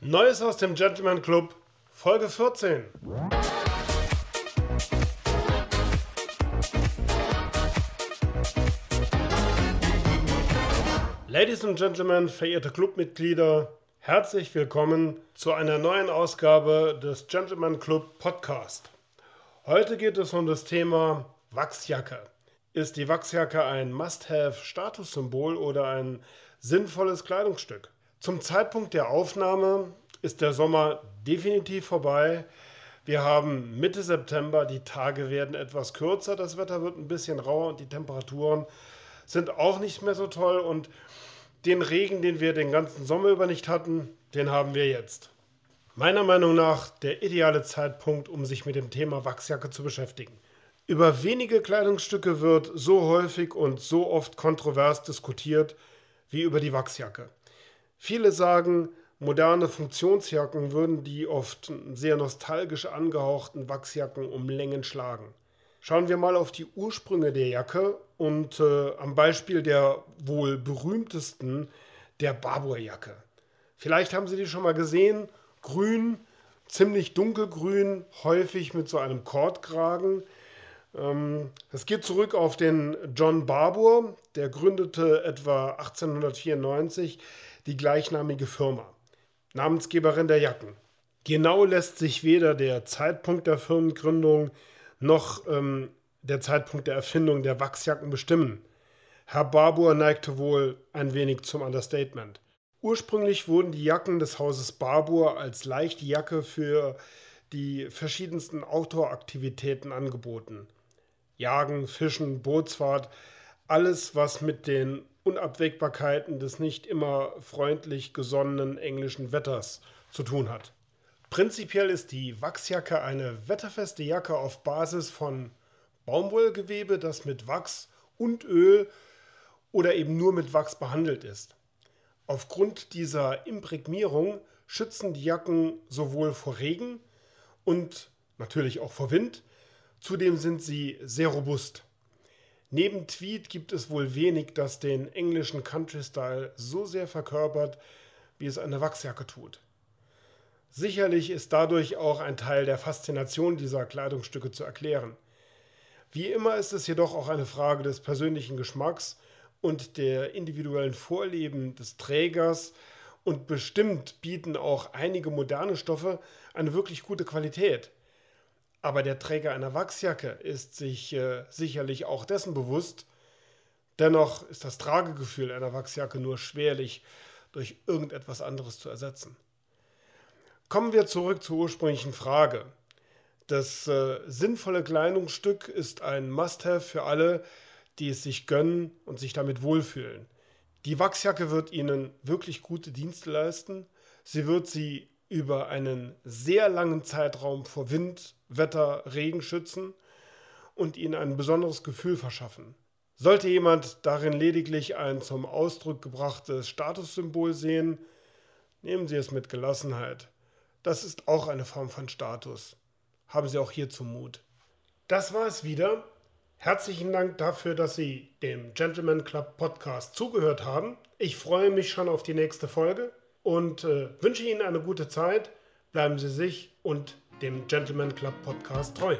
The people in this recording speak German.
Neues aus dem Gentleman Club, Folge 14. Ladies and Gentlemen, verehrte Clubmitglieder, herzlich willkommen zu einer neuen Ausgabe des Gentleman Club Podcast. Heute geht es um das Thema Wachsjacke. Ist die Wachsjacke ein Must-Have-Statussymbol oder ein sinnvolles Kleidungsstück? Zum Zeitpunkt der Aufnahme ist der Sommer definitiv vorbei. Wir haben Mitte September, die Tage werden etwas kürzer, das Wetter wird ein bisschen rauer und die Temperaturen sind auch nicht mehr so toll. Und den Regen, den wir den ganzen Sommer über nicht hatten, den haben wir jetzt. Meiner Meinung nach der ideale Zeitpunkt, um sich mit dem Thema Wachsjacke zu beschäftigen. Über wenige Kleidungsstücke wird so häufig und so oft kontrovers diskutiert wie über die Wachsjacke. Viele sagen, moderne Funktionsjacken würden die oft sehr nostalgisch angehauchten Wachsjacken um Längen schlagen. Schauen wir mal auf die Ursprünge der Jacke und äh, am Beispiel der wohl berühmtesten, der Barbour-Jacke. Vielleicht haben Sie die schon mal gesehen. Grün, ziemlich dunkelgrün, häufig mit so einem Kordkragen. Ähm, es geht zurück auf den John Barbour, der gründete etwa 1894 die gleichnamige Firma, Namensgeberin der Jacken. Genau lässt sich weder der Zeitpunkt der Firmengründung noch ähm, der Zeitpunkt der Erfindung der Wachsjacken bestimmen. Herr Barbour neigte wohl ein wenig zum Understatement. Ursprünglich wurden die Jacken des Hauses Barbour als leichte Jacke für die verschiedensten Outdoor-Aktivitäten angeboten. Jagen, Fischen, Bootsfahrt, alles, was mit den Unabwägbarkeiten des nicht immer freundlich gesonnenen englischen Wetters zu tun hat. Prinzipiell ist die Wachsjacke eine wetterfeste Jacke auf Basis von Baumwollgewebe, das mit Wachs und Öl oder eben nur mit Wachs behandelt ist. Aufgrund dieser Imprägnierung schützen die Jacken sowohl vor Regen und natürlich auch vor Wind, Zudem sind sie sehr robust. Neben Tweed gibt es wohl wenig, das den englischen Country-Style so sehr verkörpert, wie es eine Wachsjacke tut. Sicherlich ist dadurch auch ein Teil der Faszination dieser Kleidungsstücke zu erklären. Wie immer ist es jedoch auch eine Frage des persönlichen Geschmacks und der individuellen Vorleben des Trägers und bestimmt bieten auch einige moderne Stoffe eine wirklich gute Qualität. Aber der Träger einer Wachsjacke ist sich äh, sicherlich auch dessen bewusst. Dennoch ist das Tragegefühl einer Wachsjacke nur schwerlich durch irgendetwas anderes zu ersetzen. Kommen wir zurück zur ursprünglichen Frage. Das äh, sinnvolle Kleidungsstück ist ein Must-Have für alle, die es sich gönnen und sich damit wohlfühlen. Die Wachsjacke wird Ihnen wirklich gute Dienste leisten. Sie wird Sie über einen sehr langen Zeitraum vor Wind, Wetter, Regen schützen und ihnen ein besonderes Gefühl verschaffen. Sollte jemand darin lediglich ein zum Ausdruck gebrachtes Statussymbol sehen, nehmen Sie es mit Gelassenheit. Das ist auch eine Form von Status. Haben Sie auch hierzu Mut. Das war es wieder. Herzlichen Dank dafür, dass Sie dem Gentleman Club Podcast zugehört haben. Ich freue mich schon auf die nächste Folge und äh, wünsche Ihnen eine gute Zeit. Bleiben Sie sich und dem Gentleman Club Podcast treu.